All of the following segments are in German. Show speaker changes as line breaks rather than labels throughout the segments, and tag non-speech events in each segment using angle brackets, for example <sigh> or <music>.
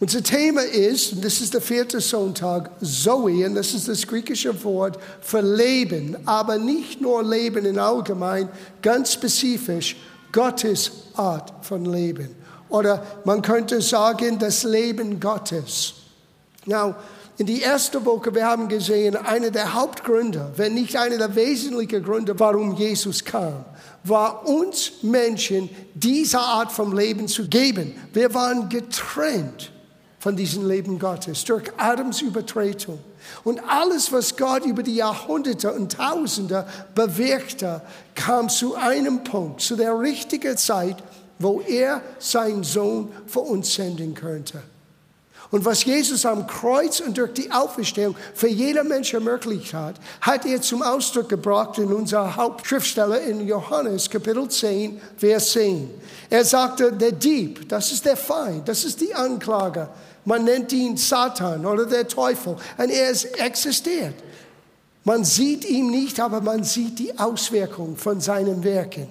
Unser Thema ist, und das ist der vierte Sonntag, Zoe, und das ist das griechische Wort für Leben, aber nicht nur Leben in allgemein, ganz spezifisch Gottes Art von Leben. Oder man könnte sagen, das Leben Gottes. Now, in die erste Woche, wir haben gesehen, einer der Hauptgründe, wenn nicht einer der wesentlichen Gründe, warum Jesus kam, war uns Menschen diese Art von Leben zu geben. Wir waren getrennt von diesem Leben Gottes durch Adams Übertretung. Und alles, was Gott über die Jahrhunderte und Tausende bewirkte, kam zu einem Punkt, zu der richtigen Zeit, wo er seinen Sohn für uns senden könnte. Und was Jesus am Kreuz und durch die Auferstehung für jeder Mensch ermöglicht hat, hat er zum Ausdruck gebracht in unserer Hauptschriftsteller in Johannes Kapitel 10, Vers 10. Er sagte, der Dieb, das ist der Feind, das ist die Anklage. Man nennt ihn Satan oder der Teufel. Und er ist existiert. Man sieht ihn nicht, aber man sieht die Auswirkung von seinen Werken.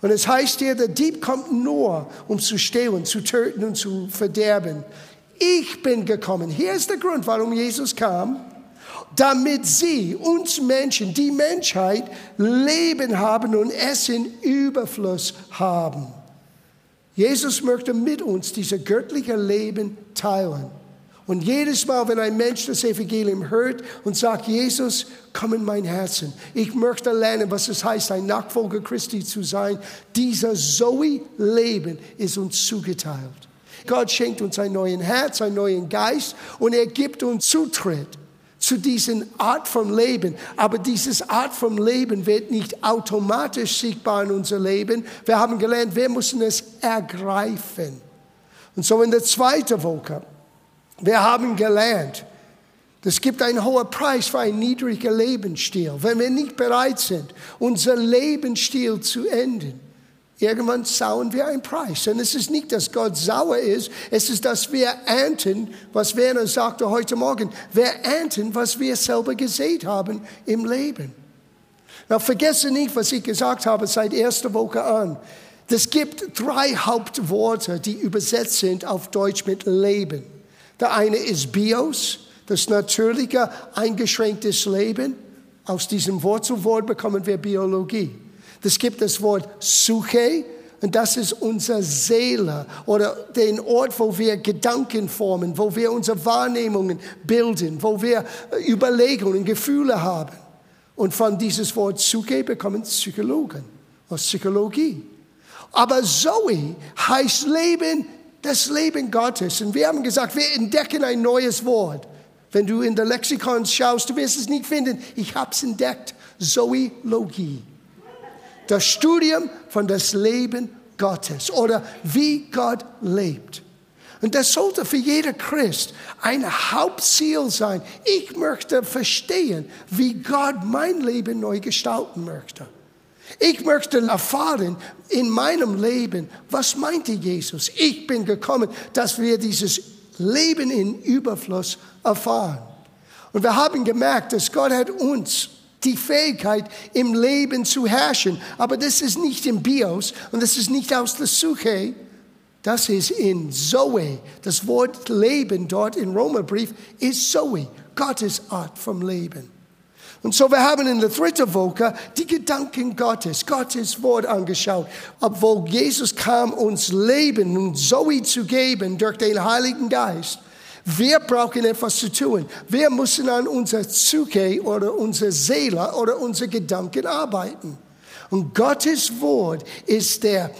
Und es heißt hier, der Dieb kommt nur, um zu stehlen, zu töten und zu verderben. Ich bin gekommen. Hier ist der Grund, warum Jesus kam. Damit sie, uns Menschen, die Menschheit, Leben haben und es in Überfluss haben. Jesus möchte mit uns dieses göttliche Leben teilen. Und jedes Mal, wenn ein Mensch das Evangelium hört und sagt, Jesus, komm in mein Herzen. Ich möchte lernen, was es heißt, ein Nachfolger Christi zu sein. Dieser Zoe-Leben ist uns zugeteilt. Gott schenkt uns ein neues Herz, einen neuen Geist und er gibt uns Zutritt zu diesen Art von Leben. Aber dieses Art von Leben wird nicht automatisch sichtbar in unser Leben. Wir haben gelernt, wir müssen es ergreifen. Und so in der zweiten Woche, wir haben gelernt, es gibt einen hohen Preis für einen niedrigen Lebensstil. Wenn wir nicht bereit sind, unser Lebensstil zu ändern, Irgendwann zahlen wir einen Preis. Und es ist nicht, dass Gott sauer ist, es ist, dass wir ernten, was Werner sagte heute Morgen, wir ernten, was wir selber gesät haben im Leben. Na, vergesse nicht, was ich gesagt habe seit erster Woche an. Es gibt drei Hauptworte, die übersetzt sind auf Deutsch mit Leben. Der eine ist Bios, das natürliche, eingeschränktes Leben. Aus diesem Wurzelwort bekommen wir Biologie. Es gibt das Wort Suche, und das ist unsere Seele oder den Ort, wo wir Gedanken formen, wo wir unsere Wahrnehmungen bilden, wo wir Überlegungen, Gefühle haben. Und von dieses Wort Suche bekommen Psychologen aus Psychologie. Aber Zoe heißt Leben, das Leben Gottes. Und wir haben gesagt, wir entdecken ein neues Wort. Wenn du in der Lexikon schaust, du wirst es nicht finden. Ich habe es entdeckt. Zoologie das Studium von das Leben Gottes oder wie Gott lebt. Und das sollte für jeder Christ ein Hauptziel sein. Ich möchte verstehen, wie Gott mein Leben neu gestalten möchte. Ich möchte erfahren in meinem Leben, was meinte Jesus? Ich bin gekommen, dass wir dieses Leben in Überfluss erfahren. Und wir haben gemerkt, dass Gott hat uns die Fähigkeit, im Leben zu herrschen. Aber das ist nicht im Bios und das ist nicht aus der Suche. Das ist in Zoe. Das Wort Leben dort im Romerbrief ist Zoe, Gottes Art vom Leben. Und so, wir haben in der dritten Woche die Gedanken Gottes, Gottes Wort angeschaut. Obwohl Jesus kam, uns Leben und Zoe zu geben durch den Heiligen Geist, wir brauchen etwas zu tun. Wir müssen an unserer Psyche oder unserer Seele oder unsere Gedanken arbeiten. Und Gottes Wort ist der,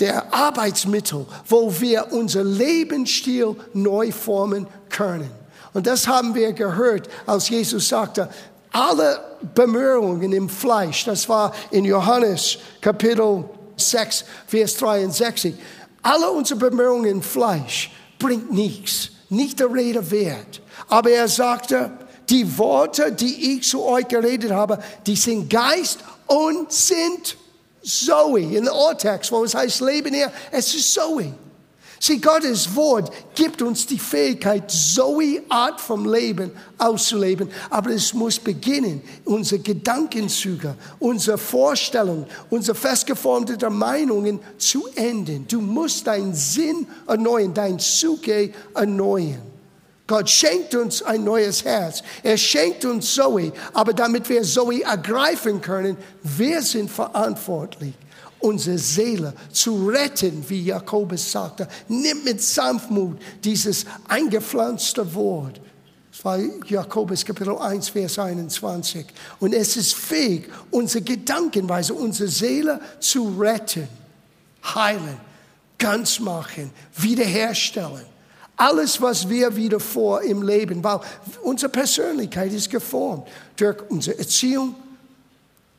der Arbeitsmittel, wo wir unser Lebensstil neu formen können. Und das haben wir gehört, als Jesus sagte, alle Bemühungen im Fleisch, das war in Johannes Kapitel 6, Vers 63, alle unsere Bemühungen im Fleisch bringt nichts nicht der Rede wert. Aber er sagte, die Worte, die ich zu euch geredet habe, die sind Geist und sind Zoe. In der Urtext, wo es heißt Leben hier, es ist Zoe. Sieh, Gottes Wort gibt uns die Fähigkeit, Zoe Art vom Leben auszuleben. Aber es muss beginnen, unsere Gedankenzüge, unsere Vorstellungen, unsere festgeformte Meinungen zu enden. Du musst deinen Sinn erneuern, dein Suche erneuern. Gott schenkt uns ein neues Herz. Er schenkt uns Zoe. Aber damit wir Zoe ergreifen können, wir sind verantwortlich unsere Seele zu retten, wie Jakobus sagte. Nimm mit Sanftmut dieses eingepflanzte Wort. Das war Jakobus Kapitel 1, Vers 21. Und es ist fähig, unsere Gedankenweise, unsere Seele zu retten, heilen, ganz machen, wiederherstellen. Alles, was wir wieder vor im Leben, weil unsere Persönlichkeit ist geformt durch unsere Erziehung,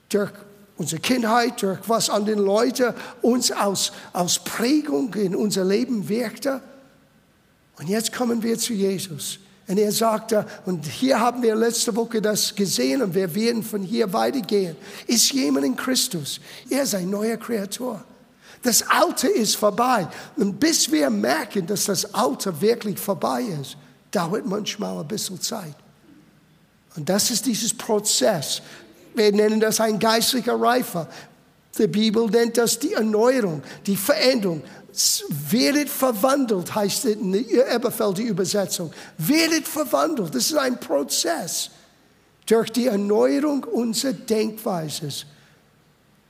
durch unsere Kindheit, durch was an den Leuten uns aus, aus Prägung in unser Leben wirkte. Und jetzt kommen wir zu Jesus. Und er sagte, und hier haben wir letzte Woche das gesehen und wir werden von hier weitergehen. Ist jemand in Christus? Er ist ein neuer Kreator. Das Alte ist vorbei. Und bis wir merken, dass das Alte wirklich vorbei ist, dauert manchmal ein bisschen Zeit. Und das ist dieses Prozess, wir nennen das ein geistlicher Reifer. Die Bibel nennt das die Erneuerung, die Veränderung. Werdet verwandelt, heißt es in der Eberfelder Übersetzung. Werdet verwandelt. Das ist ein Prozess durch die Erneuerung unserer Denkweise.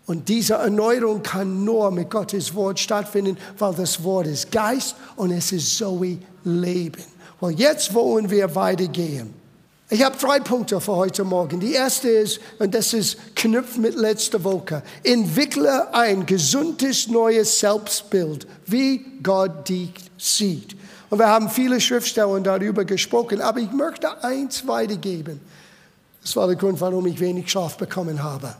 Und diese Erneuerung kann nur mit Gottes Wort stattfinden, weil das Wort ist Geist und es ist Zoe Leben. Well, jetzt wollen wir weitergehen. Ich habe drei Punkte für heute Morgen. Die erste ist, und das ist knüpft mit letzter Woche, entwickle ein gesundes neues Selbstbild, wie Gott dich sieht. Und wir haben viele Schriftsteller darüber gesprochen, aber ich möchte eins weitergeben. Das war der Grund, warum ich wenig Schlaf bekommen habe.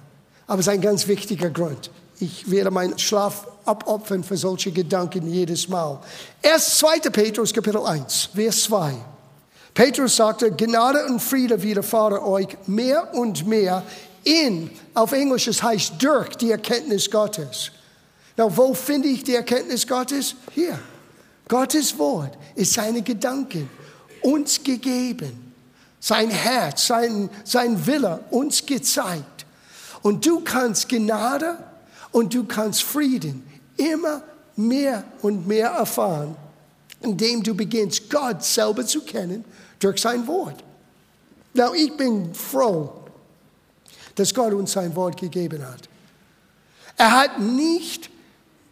Aber es ist ein ganz wichtiger Grund. Ich werde meinen Schlaf abopfern für solche Gedanken jedes Mal. Erst 2. Petrus Kapitel 1, Vers 2. Petrus sagte, Gnade und Friede widerfahre euch mehr und mehr in, auf Englisch es heißt durch die Erkenntnis Gottes. Na, wo finde ich die Erkenntnis Gottes? Hier. Gottes Wort ist seine Gedanken uns gegeben. Sein Herz, sein, sein Wille uns gezeigt. Und du kannst Gnade und du kannst Frieden immer mehr und mehr erfahren, indem du beginnst, Gott selber zu kennen durch sein Wort. Now, ich bin froh, dass Gott uns sein Wort gegeben hat. Er hat nicht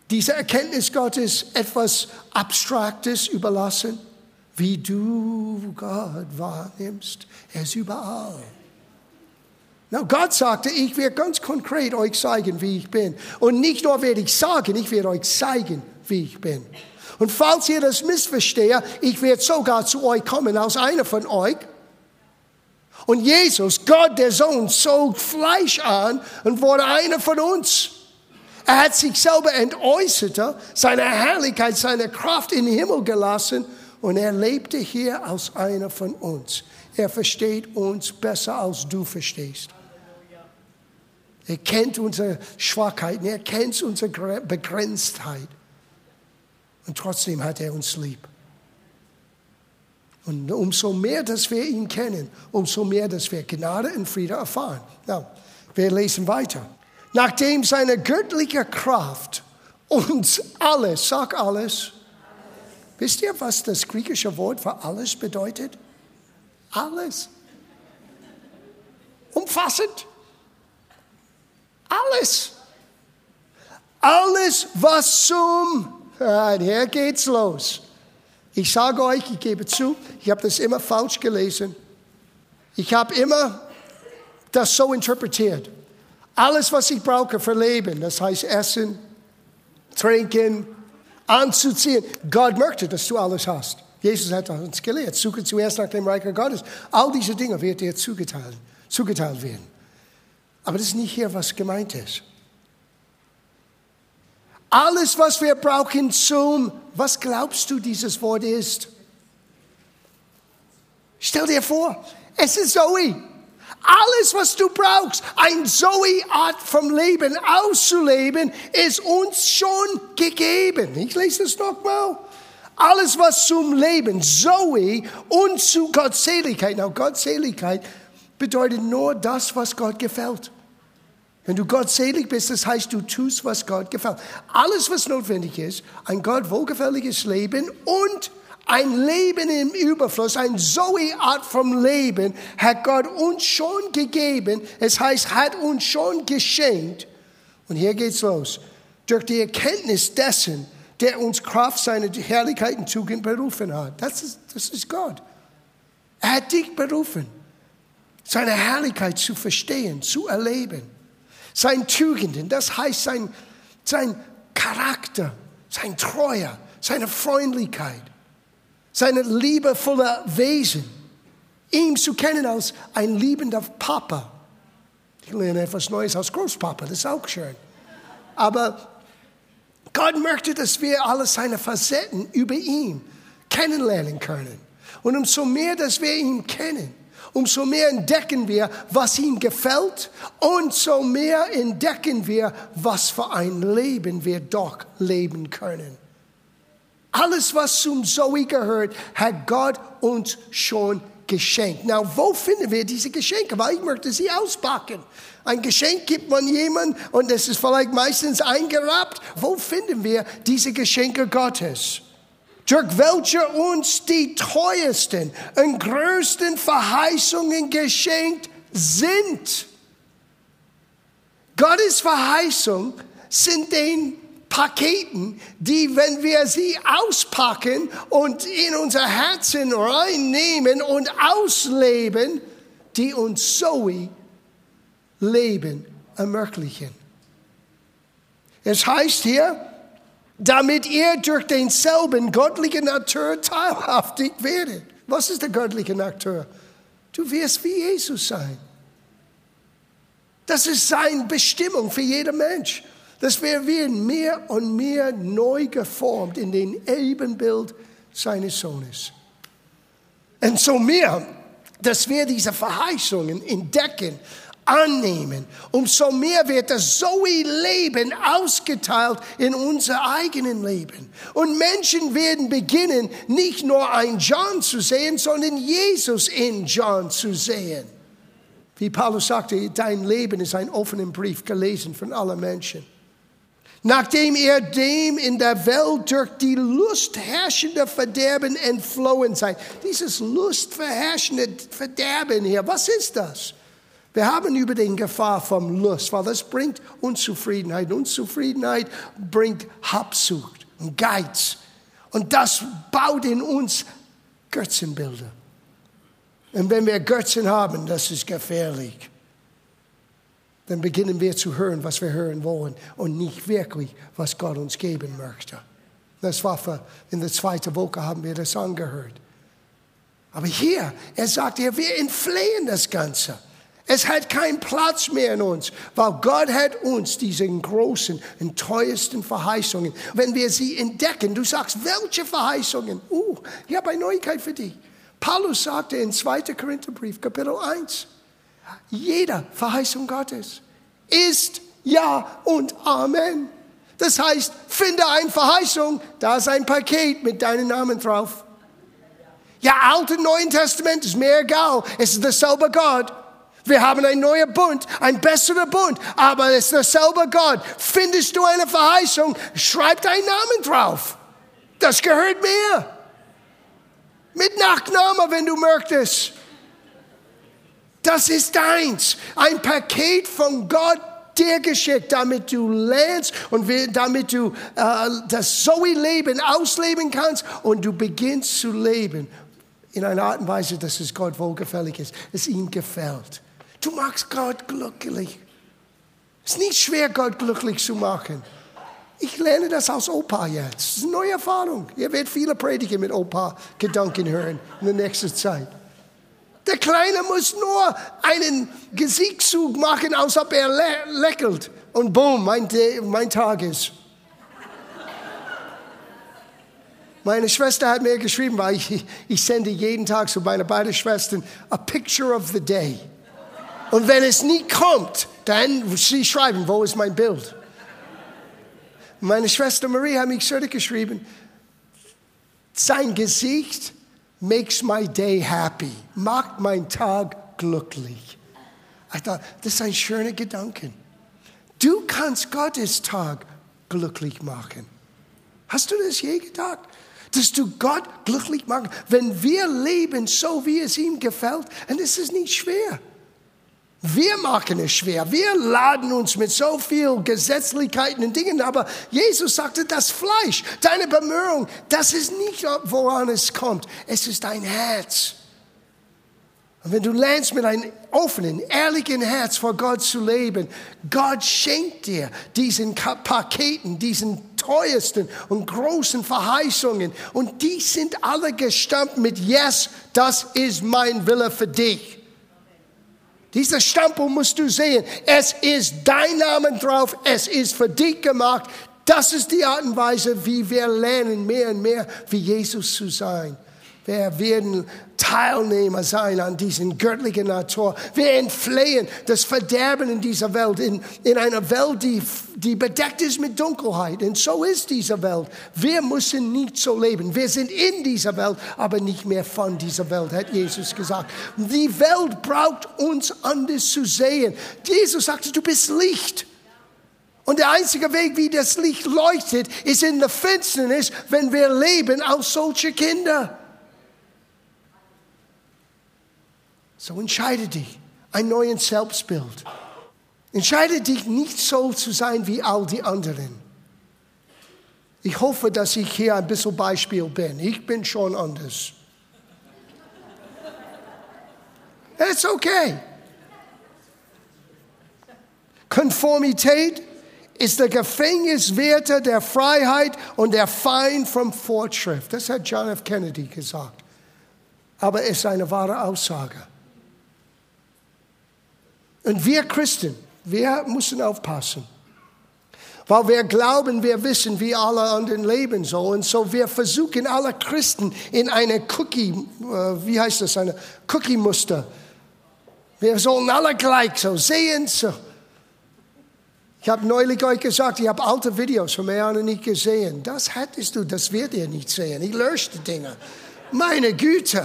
diese Erkenntnis Gottes etwas Abstraktes überlassen, wie du Gott wahrnimmst. Er ist überall. Now, Gott sagte, ich werde ganz konkret euch zeigen, wie ich bin. Und nicht nur werde ich sagen, ich werde euch zeigen, wie ich bin. Und falls ihr das missversteht, ich werde sogar zu euch kommen als einer von euch. Und Jesus, Gott der Sohn, zog Fleisch an und wurde einer von uns. Er hat sich selber entäußert, seine Herrlichkeit, seine Kraft in den Himmel gelassen und er lebte hier als einer von uns. Er versteht uns besser, als du verstehst. Er kennt unsere Schwachheiten, er kennt unsere Begrenztheit. Und trotzdem hat er uns lieb. Und umso mehr, dass wir ihn kennen, umso mehr, dass wir Gnade und Friede erfahren. Now, wir lesen weiter. Nachdem seine göttliche Kraft uns alles, sag alles. Wisst ihr, was das griechische Wort für alles bedeutet? Alles. Umfassend. Alles. Alles, was zum hier geht's los. Ich sage euch, ich gebe zu, ich habe das immer falsch gelesen. Ich habe immer das so interpretiert. Alles, was ich brauche für Leben, das heißt Essen, Trinken, anzuziehen. Gott möchte, dass du alles hast. Jesus hat uns gelehrt, suche zuerst nach dem Reich Gottes. All diese Dinge wird dir zugeteilt, zugeteilt werden. Aber das ist nicht hier, was gemeint ist. Alles, was wir brauchen zum, was glaubst du, dieses Wort ist? Stell dir vor, es ist Zoe. Alles, was du brauchst, ein Zoe-Art vom Leben auszuleben, ist uns schon gegeben. Ich lese es nochmal. Alles, was zum Leben, Zoe und zu Gottseligkeit. Now, Gottseligkeit bedeutet nur das, was Gott gefällt. Wenn du gottselig bist, das heißt, du tust, was Gott gefällt. Alles, was notwendig ist, ein Gott wohlgefälliges Leben und ein Leben im Überfluss, ein Zoe-Art vom Leben hat Gott uns schon gegeben. Es heißt, hat uns schon geschenkt. Und hier geht's los. Durch die Erkenntnis dessen, der uns Kraft seiner Herrlichkeit und Tugend berufen hat. Das ist, das ist Gott. Er hat dich berufen, seine Herrlichkeit zu verstehen, zu erleben. Sein Tugenden, das heißt sein, sein Charakter, sein Treuer, seine Freundlichkeit, seine liebevolle Wesen. Ihn zu kennen als ein liebender Papa. Ich lerne etwas Neues als Großpapa, das ist auch schön. Aber Gott möchte, dass wir alle seine Facetten über ihn kennenlernen können. Und umso mehr, dass wir ihn kennen, umso mehr entdecken wir, was ihm gefällt und so mehr entdecken wir, was für ein Leben wir doch leben können. Alles, was zum Zoe gehört, hat Gott uns schon geschenkt. Na, wo finden wir diese Geschenke? Weil ich möchte sie auspacken. Ein Geschenk gibt man jemandem und es ist vielleicht meistens eingerappt. Wo finden wir diese Geschenke Gottes? Durch welche uns die teuersten und größten Verheißungen geschenkt sind. Gottes Verheißung sind den Paketen, die, wenn wir sie auspacken und in unser Herzen reinnehmen und ausleben, die uns Zoe Leben ermöglichen. Es heißt hier, damit ihr durch denselben göttlichen Natur teilhaftig werdet. Was ist der göttliche Natur? Du wirst wie Jesus sein. Das ist seine Bestimmung für jeden Mensch. Dass wir werden mehr und mehr neu geformt in den Ebenbild seines Sohnes. Und so mehr, dass wir diese Verheißungen entdecken annehmen. Umso mehr wird das Zoe-Leben ausgeteilt in unser eigenen Leben. Und Menschen werden beginnen, nicht nur ein John zu sehen, sondern Jesus in John zu sehen. Wie Paulus sagte, dein Leben ist ein offener Brief, gelesen von allen Menschen. Nachdem er dem in der Welt durch die Lust herrschende Verderben entflohen seid. Dieses lustverherrschende Verderben hier, was ist das? Wir haben über den Gefahr vom Lust, weil das bringt Unzufriedenheit. Unzufriedenheit bringt Habsucht und Geiz. Und das baut in uns Götzenbilder. Und wenn wir Götzen haben, das ist gefährlich. Dann beginnen wir zu hören, was wir hören wollen und nicht wirklich, was Gott uns geben möchte. Das war für, in der zweiten Woche haben wir das angehört. Aber hier, er sagt, ja, wir entflehen das Ganze. Es hat keinen Platz mehr in uns, weil Gott hat uns diese großen und teuersten Verheißungen. Wenn wir sie entdecken, du sagst, welche Verheißungen? Uh, ich habe eine Neuigkeit für dich. Paulus sagte in 2. Korintherbrief, Kapitel 1, jede Verheißung Gottes ist Ja und Amen. Das heißt, finde eine Verheißung, da ist ein Paket mit deinem Namen drauf. Ja, Alte und Neuen Testament ist mir egal. Es ist derselbe Gott. Wir haben einen neuen Bund, ein besserer Bund, aber es ist derselbe Gott. Findest du eine Verheißung, schreib deinen Namen drauf. Das gehört mir. Mit Nachname, wenn du möchtest. Das ist deins. Ein Paket von Gott dir geschickt, damit du lernst und damit du äh, das Zoe-Leben ausleben kannst und du beginnst zu leben in einer Art und Weise, dass es Gott wohlgefällig ist, es ihm gefällt. Du machst Gott glücklich. Es ist nicht schwer, Gott glücklich zu machen. Ich lerne das als Opa jetzt. Das ist eine neue Erfahrung. Ihr werdet viele Predigen mit Opa-Gedanken hören in der nächsten Zeit. Der Kleine muss nur einen Gesichtszug machen, als ob er lächelt. Und boom, mein, mein Tag ist. Meine Schwester hat mir geschrieben, weil ich, ich sende jeden Tag zu meinen beiden Schwestern a picture of the day. Und wenn es nie kommt, dann sie schreiben, wo ist mein Bild? Meine Schwester Marie hat mich zurückgeschrieben, sein Gesicht makes my day happy, macht mein Tag glücklich. Ich dachte, das ist ein schöner Gedanke. Du kannst Gottes Tag glücklich machen. Hast du das je gedacht? Dass du Gott glücklich machst, wenn wir leben so, wie es ihm gefällt, und es ist nicht schwer. Wir machen es schwer. Wir laden uns mit so viel Gesetzlichkeiten und Dingen. Aber Jesus sagte, das Fleisch, deine Bemühung, das ist nicht, woran es kommt. Es ist dein Herz. Und wenn du lernst, mit einem offenen, ehrlichen Herz vor Gott zu leben, Gott schenkt dir diesen Paketen, diesen teuersten und großen Verheißungen. Und die sind alle gestammt mit Yes, das ist mein Wille für dich. Dieser Stempel musst du sehen. Es ist dein Name drauf. Es ist für dich gemacht. Das ist die Art und Weise, wie wir lernen, mehr und mehr wie Jesus zu sein. Wir werden Teilnehmer sein an diesem göttlichen Natur. Wir entflehen das Verderben in dieser Welt, in, in einer Welt, die, die bedeckt ist mit Dunkelheit. Und so ist diese Welt. Wir müssen nicht so leben. Wir sind in dieser Welt, aber nicht mehr von dieser Welt, hat Jesus gesagt. Die Welt braucht uns anders zu sehen. Jesus sagte, du bist Licht. Und der einzige Weg, wie das Licht leuchtet, ist in der Finsternis, wenn wir leben als solche Kinder. So entscheide dich, ein neues Selbstbild. Entscheide dich nicht so zu sein wie all die anderen. Ich hoffe, dass ich hier ein bisschen Beispiel bin. Ich bin schon anders. It's okay. Konformität ist der Gefängniswärter der Freiheit und der Feind vom Fortschritt. Das hat John F. Kennedy gesagt. Aber es ist eine wahre Aussage. Und wir Christen, wir müssen aufpassen. Weil wir glauben, wir wissen, wie alle anderen leben sollen. So wir versuchen alle Christen in eine Cookie, äh, wie heißt das, eine Cookie-Muster. Wir sollen alle gleich so sehen. So. Ich habe neulich euch gesagt, ich habe alte Videos von mir nicht gesehen. Das hättest du, das wird ihr nicht sehen. Ich lösche die Dinge. Meine Güte.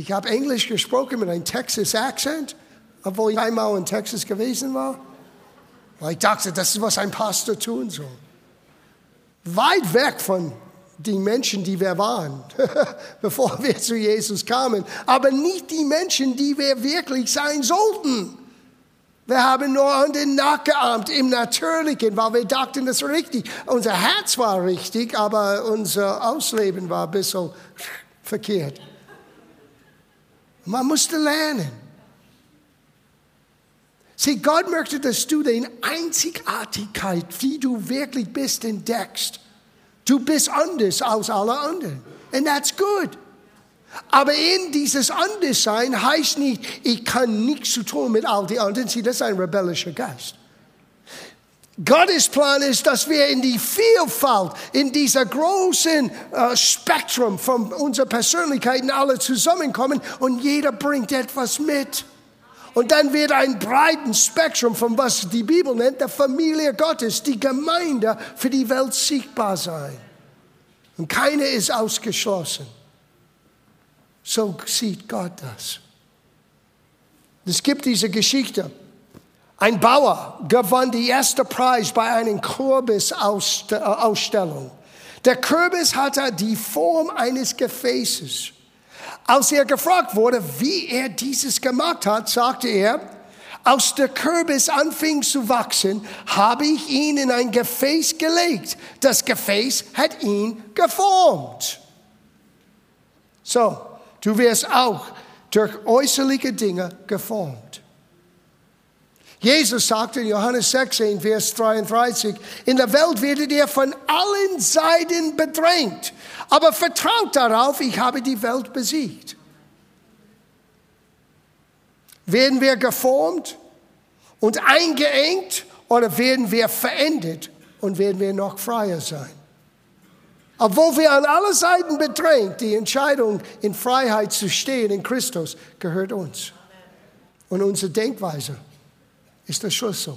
Ich habe Englisch gesprochen mit einem Texas-Accent, obwohl ich einmal in Texas gewesen war. Weil ich dachte, das ist, was ein Pastor tun soll. Weit weg von den Menschen, die wir waren, <laughs> bevor wir zu Jesus kamen, aber nicht die Menschen, die wir wirklich sein sollten. Wir haben nur an den nachgeahmt im Natürlichen, weil wir dachten, das war richtig. Unser Herz war richtig, aber unser Ausleben war ein bisschen verkehrt. Man musste lernen. Sieh, Gott möchte, dass du deine Einzigartigkeit, wie du wirklich bist, entdeckst. Du bist anders als alle anderen. And that's good. Aber in dieses Anderssein heißt nicht, ich kann nichts zu tun mit all den anderen. Sieh, das ist ein rebellischer Geist. Gottes Plan ist, dass wir in die Vielfalt, in dieser großen äh, Spektrum von unserer Persönlichkeiten alle zusammenkommen und jeder bringt etwas mit. Und dann wird ein breites Spektrum von was die Bibel nennt, der Familie Gottes, die Gemeinde für die Welt sichtbar sein. Und keine ist ausgeschlossen. So sieht Gott das. Es gibt diese Geschichte ein Bauer gewann die erste Preis bei einer Kürbisausstellung. Der Kürbis hatte die Form eines Gefäßes. Als er gefragt wurde, wie er dieses gemacht hat, sagte er, als der Kürbis anfing zu wachsen, habe ich ihn in ein Gefäß gelegt. Das Gefäß hat ihn geformt. So, du wirst auch durch äußerliche Dinge geformt. Jesus sagte in Johannes 16, Vers 33, in der Welt werdet ihr von allen Seiten bedrängt, aber vertraut darauf, ich habe die Welt besiegt. Werden wir geformt und eingeengt oder werden wir verendet und werden wir noch freier sein? Obwohl wir an allen Seiten bedrängt, die Entscheidung in Freiheit zu stehen in Christus gehört uns und unsere Denkweise ist der Schlüssel.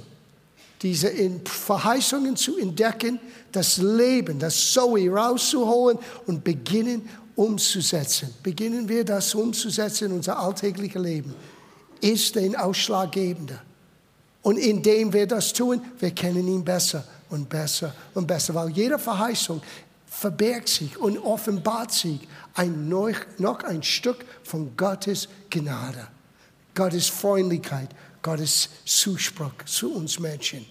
diese Verheißungen zu entdecken, das Leben, das Zoe rauszuholen und beginnen umzusetzen. Beginnen wir das umzusetzen in unser alltägliches Leben. Ist den Ausschlaggebende. Und indem wir das tun, wir kennen ihn besser und besser und besser, weil jede Verheißung verbergt sich und offenbart sich ein noch ein Stück von Gottes Gnade, Gottes Freundlichkeit, Gottes Zuspruch zu uns Menschen.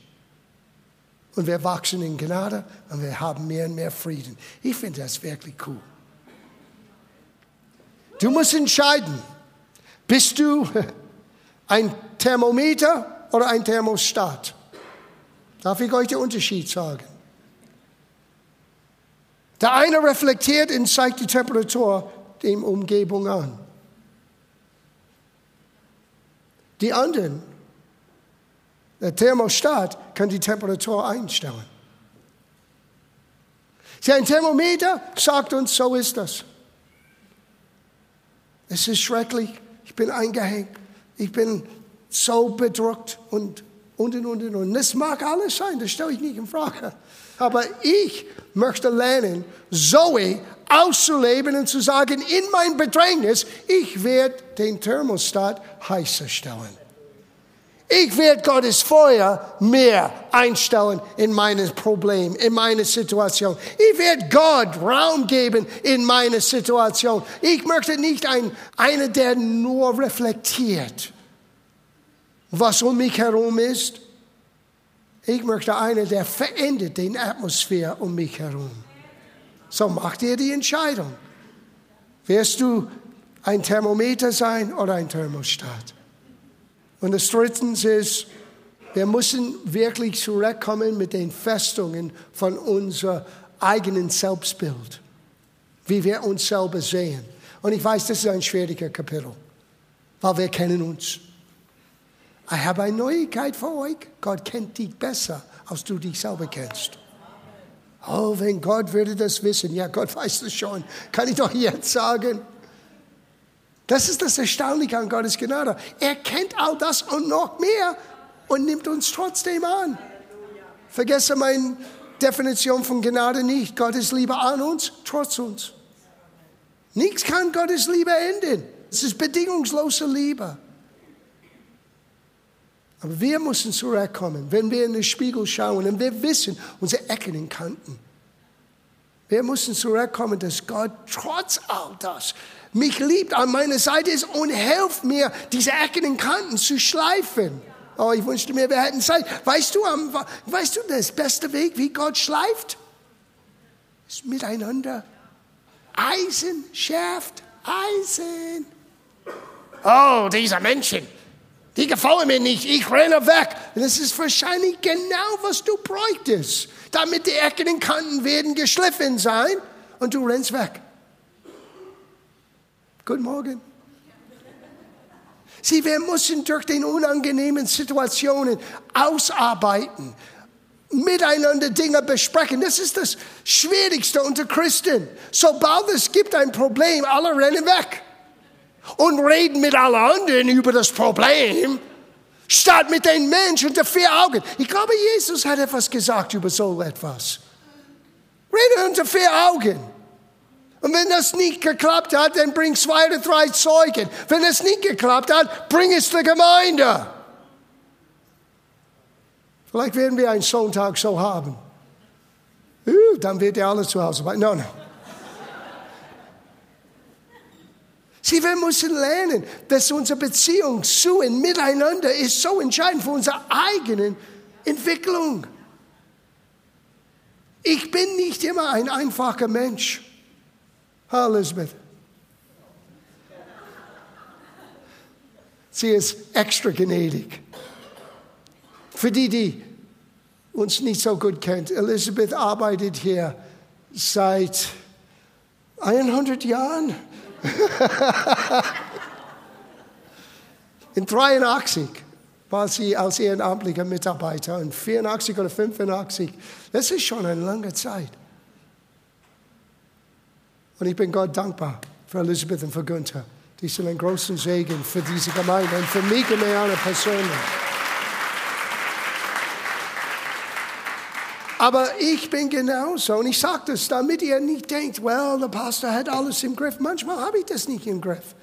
Und wir wachsen in Gnade und wir haben mehr und mehr Frieden. Ich finde das wirklich cool. Du musst entscheiden, bist du <laughs> ein Thermometer oder ein Thermostat? Darf ich euch den Unterschied sagen? Der eine reflektiert und zeigt die Temperatur der Umgebung an. Die anderen, der Thermostat, kann die Temperatur einstellen. Sie ein Thermometer sagt uns, so ist das. Es ist schrecklich, ich bin eingehängt, ich bin so bedrückt und und und und und. Das mag alles sein, das stelle ich nicht in Frage. Aber ich möchte lernen, Zoe auszuleben und zu sagen, in mein Bedrängnis, ich werde den Thermostat heißer stellen. Ich werde Gottes Feuer mehr einstellen in meines Problem, in meine Situation. Ich werde Gott Raum geben in meine Situation. Ich möchte nicht ein, einer, der nur reflektiert, was um mich herum ist. Ich möchte einer, der verändert die Atmosphäre um mich herum. So macht ihr die Entscheidung. Wirst du ein Thermometer sein oder ein Thermostat? Und das drittens ist, wir müssen wirklich zurückkommen mit den Festungen von unserem eigenen Selbstbild, wie wir uns selber sehen. Und ich weiß, das ist ein schwieriger Kapitel, weil wir kennen uns. Ich habe eine Neuigkeit für euch. Gott kennt dich besser, als du dich selber kennst. Oh, wenn Gott würde das wissen. Ja, Gott weiß das schon. Kann ich doch jetzt sagen. Das ist das Erstaunliche an Gottes Gnade. Er kennt all das und noch mehr und nimmt uns trotzdem an. Vergesse meine Definition von Gnade nicht. Gottes Liebe an uns, trotz uns. Nichts kann Gottes Liebe enden. Es ist bedingungslose Liebe. Aber wir müssen zurückkommen, wenn wir in den Spiegel schauen und wir wissen unsere Ecken und Kanten. Wir müssen zurückkommen, dass Gott trotz all das mich liebt, an meiner Seite ist und hilft mir, diese Ecken und Kanten zu schleifen. Oh, ich wünschte mir, wir hätten Zeit. Weißt du, weißt du, das beste Weg, wie Gott schleift, ist miteinander. Eisen schärft Eisen. Oh, dieser Menschen die gefallen mir nicht, ich renne weg. Das ist wahrscheinlich genau, was du bräuchtest, damit die Ecken und Kanten werden geschliffen sein und du rennst weg. Guten Morgen. Sieh, wir müssen durch die unangenehmen Situationen ausarbeiten, miteinander Dinge besprechen. Das ist das Schwierigste unter Christen. Sobald es gibt ein Problem, alle rennen weg und reden mit allen anderen über das Problem, statt mit den Menschen unter vier Augen. Ich glaube, Jesus hat etwas gesagt über so etwas. Rede unter vier Augen. Und wenn das nicht geklappt hat, dann bring zwei oder drei Zeugen. Wenn es nicht geklappt hat, bring es der Gemeinde. Vielleicht werden wir einen Sonntag so haben. Uh, dann wird ihr alle zu Hause. No, no. Sie, wir müssen lernen, dass unsere Beziehung zu und miteinander ist so entscheidend für unsere eigene Entwicklung. Ich bin nicht immer ein einfacher Mensch. Hallo Elizabeth. Sie ist extra gnädig. Für die, die uns nicht so gut kennt, Elizabeth arbeitet hier seit 100 Jahren. <laughs> In 83 war sie als ehrenamtlicher Mitarbeiter und 84 oder 85. Das ist schon eine lange Zeit. Und ich bin Gott dankbar für Elisabeth und für Günther. Die sind ein großen Segen für diese Gemeinde und für mich und meine persönlich. Aber ich bin genauso und ich sage das, damit ihr nicht denkt, well, der Pastor hat alles im Griff. Manchmal habe ich das nicht im Griff.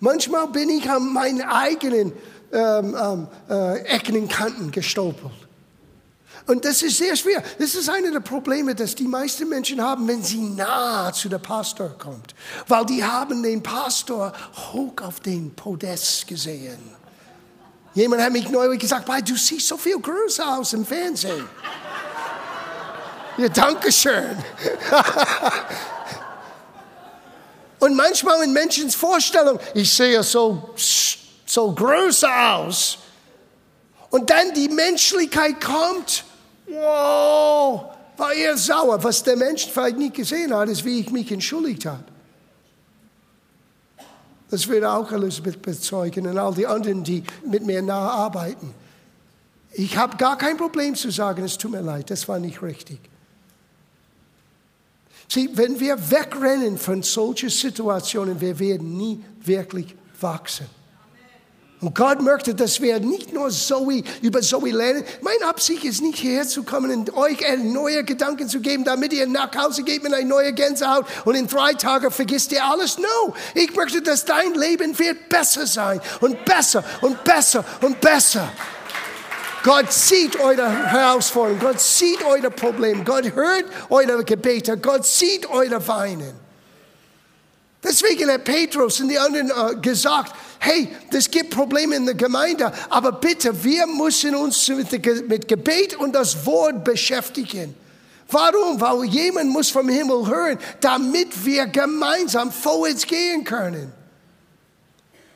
Manchmal bin ich an meinen eigenen ähm, ähm, äh, Ecken und Kanten gestolpert. Und das ist sehr schwer. Das ist eine der Probleme, dass die meisten Menschen haben, wenn sie nah zu dem Pastor kommt. Weil die haben den Pastor hoch auf den Podest gesehen. Jemand hat mich neulich gesagt, du siehst so viel größer aus im Fernsehen. Ja, danke schön. Und manchmal in Menschens Vorstellung, ich sehe so, so größer aus. Und dann die Menschlichkeit kommt. Wow, war er sauer. Was der Mensch vielleicht nicht gesehen hat, ist, wie ich mich entschuldigt habe. Das würde auch Elisabeth bezeugen und all die anderen, die mit mir nahe arbeiten. Ich habe gar kein Problem zu sagen, es tut mir leid, das war nicht richtig. Sieh, wenn wir wegrennen von solchen Situationen, wir werden nie wirklich wachsen. Und Gott möchte, dass wir nicht nur Zoe, über Zoe lernen. Meine Absicht ist nicht hierher zu kommen und euch neue Gedanken zu geben, damit ihr nach Hause geht mit einer neuen Gänsehaut und in drei Tagen vergisst ihr alles. No, ich möchte, dass dein Leben wird besser sein und besser und besser und besser. Gott sieht eure Herausforderungen, Gott sieht eure Probleme, Gott hört eure Gebete, Gott sieht eure Weinen. Deswegen hat Petrus und die anderen äh, gesagt, hey, es gibt Probleme in der Gemeinde, aber bitte, wir müssen uns mit Gebet und das Wort beschäftigen. Warum? Weil jemand muss vom Himmel hören, damit wir gemeinsam vorwärts gehen können.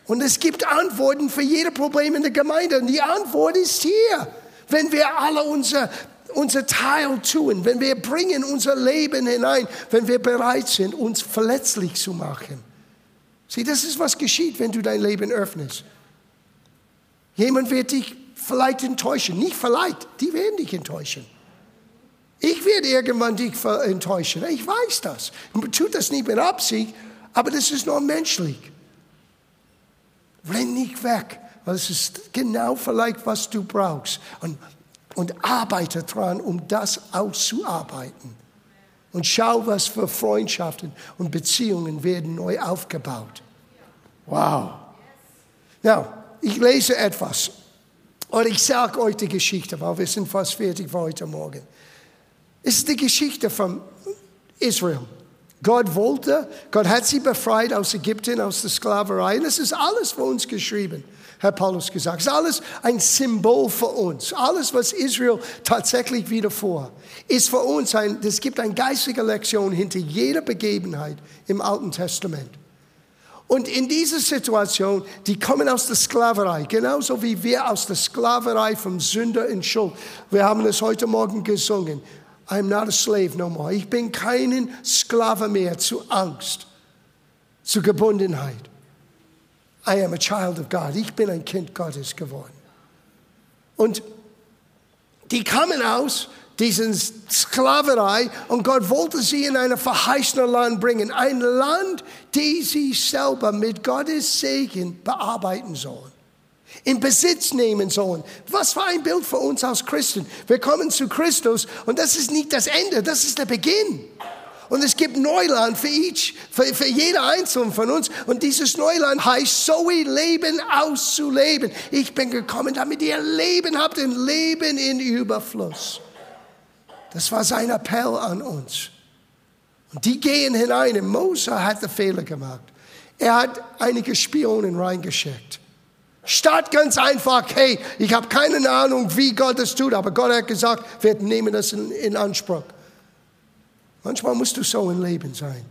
Und es gibt Antworten für jede Problem in der Gemeinde. Und die Antwort ist hier. Wenn wir alle unser, unser Teil tun, wenn wir bringen unser Leben hinein, wenn wir bereit sind, uns verletzlich zu machen. Sieh, das ist, was geschieht, wenn du dein Leben öffnest. Jemand wird dich vielleicht enttäuschen. Nicht vielleicht, die werden dich enttäuschen. Ich werde irgendwann dich enttäuschen. Ich weiß das. Tut das nicht mit Absicht, aber das ist nur menschlich. Renn nicht weg, weil es ist genau vielleicht, was du brauchst. Und, und arbeite dran, um das auszuarbeiten. Und schau, was für Freundschaften und Beziehungen werden neu aufgebaut. Wow. Now, ich lese etwas. Und ich sage euch die Geschichte, weil wir sind fast fertig für heute Morgen. Es ist die Geschichte von Israel. Gott wollte, Gott hat sie befreit aus Ägypten, aus der Sklaverei. Und es ist alles für uns geschrieben, hat Paulus gesagt. Es ist alles ein Symbol für uns. Alles, was Israel tatsächlich wieder vor, ist für uns ein, es gibt eine geistige Lektion hinter jeder Begebenheit im Alten Testament. Und in dieser Situation, die kommen aus der Sklaverei, genauso wie wir aus der Sklaverei vom Sünder in Schuld. Wir haben es heute Morgen gesungen. I'm not a slave no more. Ich bin kein Sklave mehr zu Angst, zu Gebundenheit. I am a child of God. Ich bin ein Kind Gottes geworden. Und die kamen aus diesen Sklaverei und Gott wollte sie in ein verheißenes Land bringen. Ein Land, die sie selber mit Gottes Segen bearbeiten sollen in Besitz nehmen sollen. Was für ein Bild für uns als Christen. Wir kommen zu Christus und das ist nicht das Ende, das ist der Beginn. Und es gibt Neuland für, each, für, für jeder Einzelne von uns. Und dieses Neuland heißt, so wie Leben auszuleben. Ich bin gekommen, damit ihr Leben habt, ein Leben in Überfluss. Das war sein Appell an uns. Und die gehen hinein. Und Mose hat den Fehler gemacht. Er hat einige Spionen reingeschickt. Statt ganz einfach, hey, ich habe keine Ahnung, wie Gott es tut, aber Gott hat gesagt, wir nehmen das in, in Anspruch. Manchmal musst du so im Leben sein.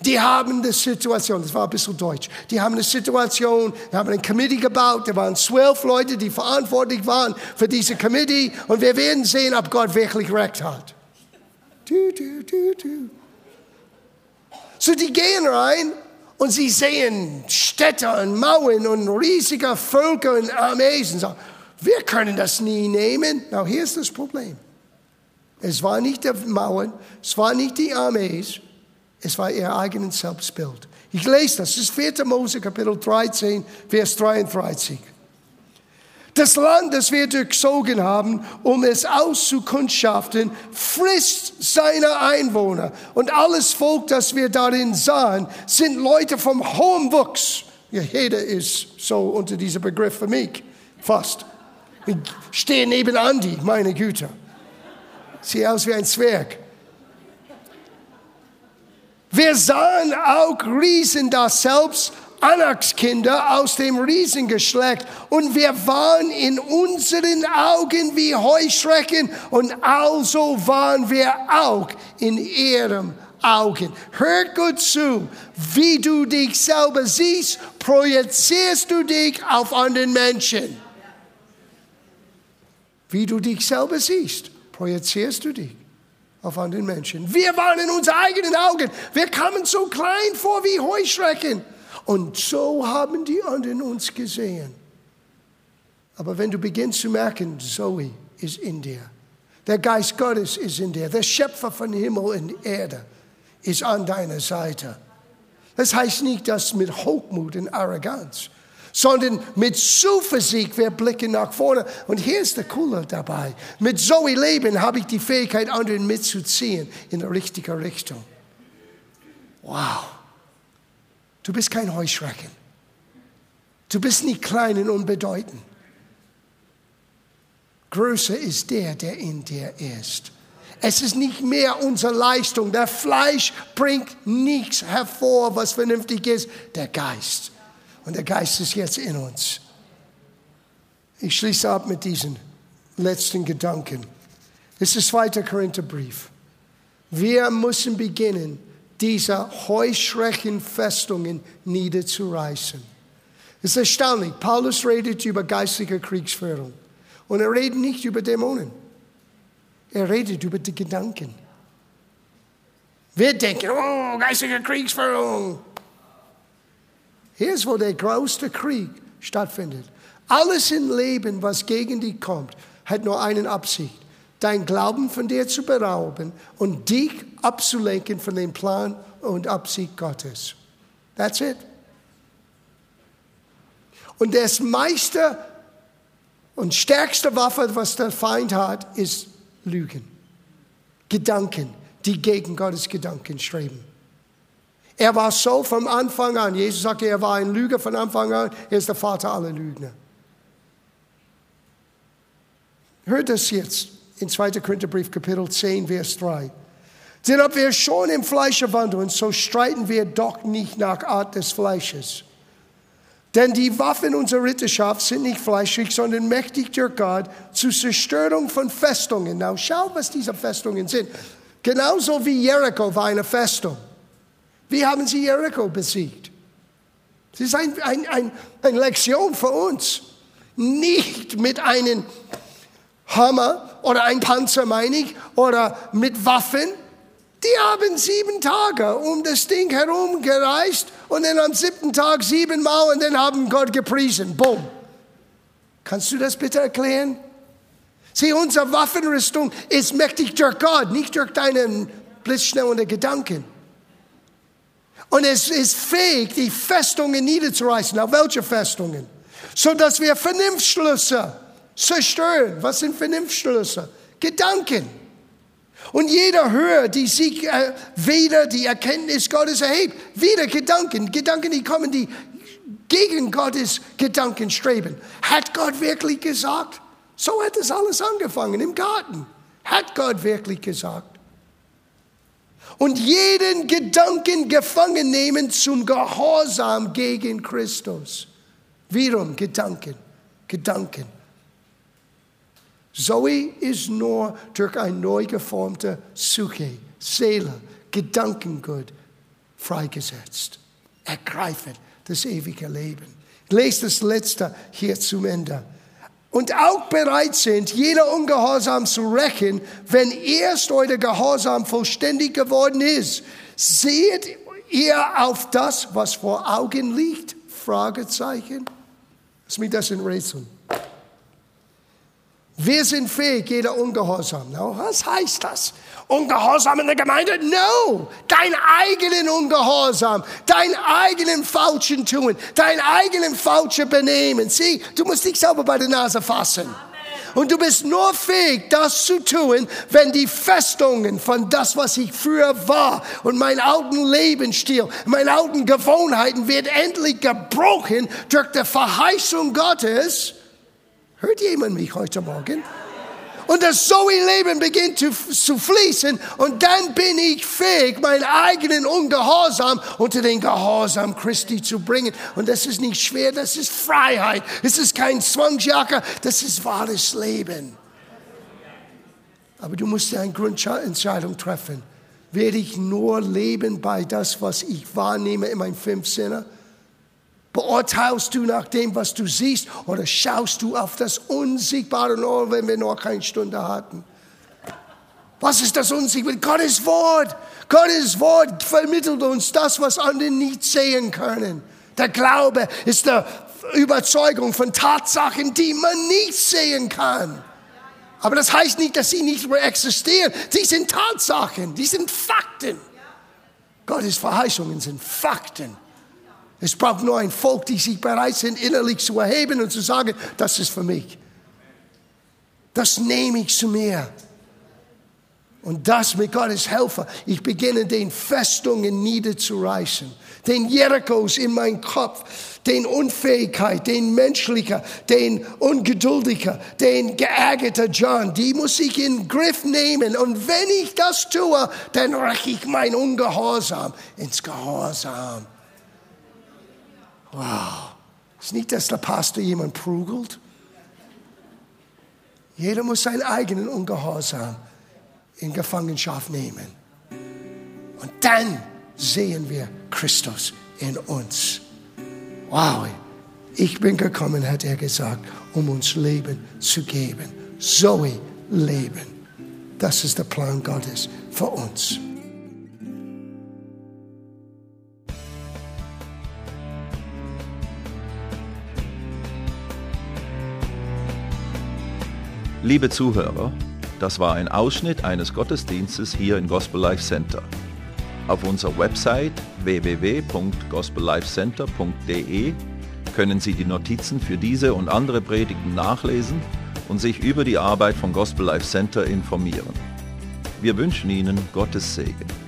Die haben eine Situation, das war ein bisschen deutsch, die haben eine Situation, die haben ein Committee gebaut, da waren zwölf Leute, die verantwortlich waren für diese Committee und wir werden sehen, ob Gott wirklich recht hat. Du, du, du, du. So die gehen rein und sie sehen Städte und Mauern und riesige Völker und Armees und sagen, wir können das nie nehmen. Na, hier ist das Problem. Es war nicht die Mauern, es war nicht die Armees, es war ihr eigenes Selbstbild. Ich lese das, das ist 4. Mose Kapitel 13, Vers 33. Das Land, das wir durchzogen haben, um es auszukundschaften, frisst seine Einwohner. Und alles Volk, das wir darin sahen, sind Leute vom hohen Wuchs. Ja, jeder ist so unter diesem Begriff für mich, fast. Ich stehe neben Andi, meine Güte. Sieht aus wie ein Zwerg. Wir sahen auch Riesen da selbst Anakskinder aus dem Riesengeschlecht und wir waren in unseren Augen wie Heuschrecken und also waren wir auch in ihrem Augen. Hört gut zu, wie du dich selber siehst, projizierst du dich auf anderen Menschen. Wie du dich selber siehst, projizierst du dich auf anderen Menschen. Wir waren in unseren eigenen Augen. Wir kamen so klein vor wie Heuschrecken. Und so haben die anderen uns gesehen. Aber wenn du beginnst zu merken, Zoe ist in dir, der Geist Gottes ist in dir, der Schöpfer von Himmel und Erde ist an deiner Seite. Das heißt nicht, dass mit Hochmut und Arroganz, sondern mit Zuversicht wir blicken nach vorne. Und hier ist der Coole dabei. Mit Zoe Leben habe ich die Fähigkeit, anderen mitzuziehen in die richtige Richtung. Wow. Du bist kein Heuschrecken. Du bist nicht klein und unbedeutend. Größer ist der, der in dir ist. Es ist nicht mehr unsere Leistung. Der Fleisch bringt nichts hervor, was vernünftig ist. Der Geist. Und der Geist ist jetzt in uns. Ich schließe ab mit diesen letzten Gedanken. Es ist der zweite Korintherbrief. Wir müssen beginnen, dieser Heuschreckenfestungen niederzureißen. Es ist erstaunlich. Paulus redet über geistige Kriegsführung. Und er redet nicht über Dämonen. Er redet über die Gedanken. Wir denken, oh, geistige Kriegsführung. Hier ist, wo der größte Krieg stattfindet. Alles im Leben, was gegen dich kommt, hat nur eine Absicht dein Glauben von dir zu berauben und dich abzulenken von dem Plan und Absicht Gottes. That's it. Und das meiste und stärkste Waffe, was der Feind hat, ist Lügen. Gedanken, die gegen Gottes Gedanken streben. Er war so vom Anfang an. Jesus sagte, er war ein Lüger von Anfang an. Er ist der Vater aller Lügner. Hört das jetzt in 2. Korintherbrief Kapitel 10, Vers 3. Denn ob wir schon im Fleische wandeln, so streiten wir doch nicht nach Art des Fleisches. Denn die Waffen unserer Ritterschaft sind nicht fleischlich, sondern mächtig durch Gott zur Zerstörung von Festungen. Now schau, was diese Festungen sind. Genauso wie Jericho war eine Festung. Wie haben sie Jericho besiegt? Das ist eine ein, ein, ein Lektion für uns. Nicht mit einem Hammer oder ein Panzer, meine ich, oder mit Waffen. Die haben sieben Tage um das Ding herum gereist und dann am siebten Tag siebenmal und dann haben Gott gepriesen. Boom. Kannst du das bitte erklären? Sieh, unsere Waffenrüstung ist mächtig durch Gott, nicht durch deinen blitzschnellen Gedanken. Und es ist fähig, die Festungen niederzureißen. Auf welche Festungen? So dass wir Vernunftschlüsse zerstören. Was sind Vernunftschlüsse? Gedanken. Und jeder hört, die sich äh, weder die Erkenntnis Gottes erhebt, wieder Gedanken. Gedanken, die kommen, die gegen Gottes Gedanken streben. Hat Gott wirklich gesagt? So hat es alles angefangen im Garten. Hat Gott wirklich gesagt? Und jeden Gedanken gefangen nehmen zum Gehorsam gegen Christus. Wiederum Gedanken, Gedanken. Zoe ist nur durch ein neu geformte Suche, Seele, Gedankengut freigesetzt. Ergreifen das ewige Leben. Lest das letzte hier zum Ende. Und auch bereit sind, jeder Ungehorsam zu rächen, wenn erst euer Gehorsam vollständig geworden ist. Seht ihr auf das, was vor Augen liegt? Fragezeichen. Lass mich das in Rätseln. Wir sind fähig, jeder Ungehorsam. No, was heißt das? Ungehorsam in der Gemeinde? No! Dein eigenen Ungehorsam, dein eigenen falschen Tun, dein eigenen falsche Benehmen. Sieh, du musst dich selber bei der Nase fassen. Und du bist nur fähig, das zu tun, wenn die Festungen von das, was ich früher war und mein alten Lebensstil, meine alten Gewohnheiten wird endlich gebrochen durch die Verheißung Gottes. Hört jemand mich heute Morgen? und das Zoe-Leben beginnt zu, zu fließen und dann bin ich fähig, meinen eigenen Ungehorsam unter den Gehorsam Christi zu bringen. Und das ist nicht schwer, das ist Freiheit. Es ist kein Zwangsjacke, das ist wahres Leben. Aber du musst eine Grundentscheidung treffen. Werde ich nur leben bei das, was ich wahrnehme in meinen fünf Sinne? Beurteilst du nach dem, was du siehst, oder schaust du auf das Unsichtbare, nur wenn wir noch keine Stunde hatten? Was ist das Unsichtbare? Gottes Wort. Gottes Wort vermittelt uns das, was andere nicht sehen können. Der Glaube ist der Überzeugung von Tatsachen, die man nicht sehen kann. Aber das heißt nicht, dass sie nicht mehr existieren. Sie sind Tatsachen, die sind Fakten. Gottes Verheißungen sind Fakten. Es braucht nur ein Volk, die sich bereit sind, innerlich zu erheben und zu sagen, das ist für mich. Das nehme ich zu mir. Und das mit Gottes Helfer. Ich beginne den Festungen niederzureißen. Den Jerichos in meinem Kopf. Den Unfähigkeit, den menschlicher, den ungeduldiger, den geärgerter John. Die muss ich in den Griff nehmen. Und wenn ich das tue, dann räche ich mein Ungehorsam ins Gehorsam. Wow. Ist nicht, dass der Pastor jemand prügelt. Jeder muss seinen eigenen Ungehorsam in Gefangenschaft nehmen. Und dann sehen wir Christus in uns. Wow, ich bin gekommen, hat er gesagt, um uns Leben zu geben. Zoe Leben. Das ist der Plan Gottes für uns.
Liebe Zuhörer, das war ein Ausschnitt eines Gottesdienstes hier im Gospel Life Center. Auf unserer Website www.gospellifecenter.de können Sie die Notizen für diese und andere Predigten nachlesen und sich über die Arbeit von Gospel Life Center informieren. Wir wünschen Ihnen Gottes Segen.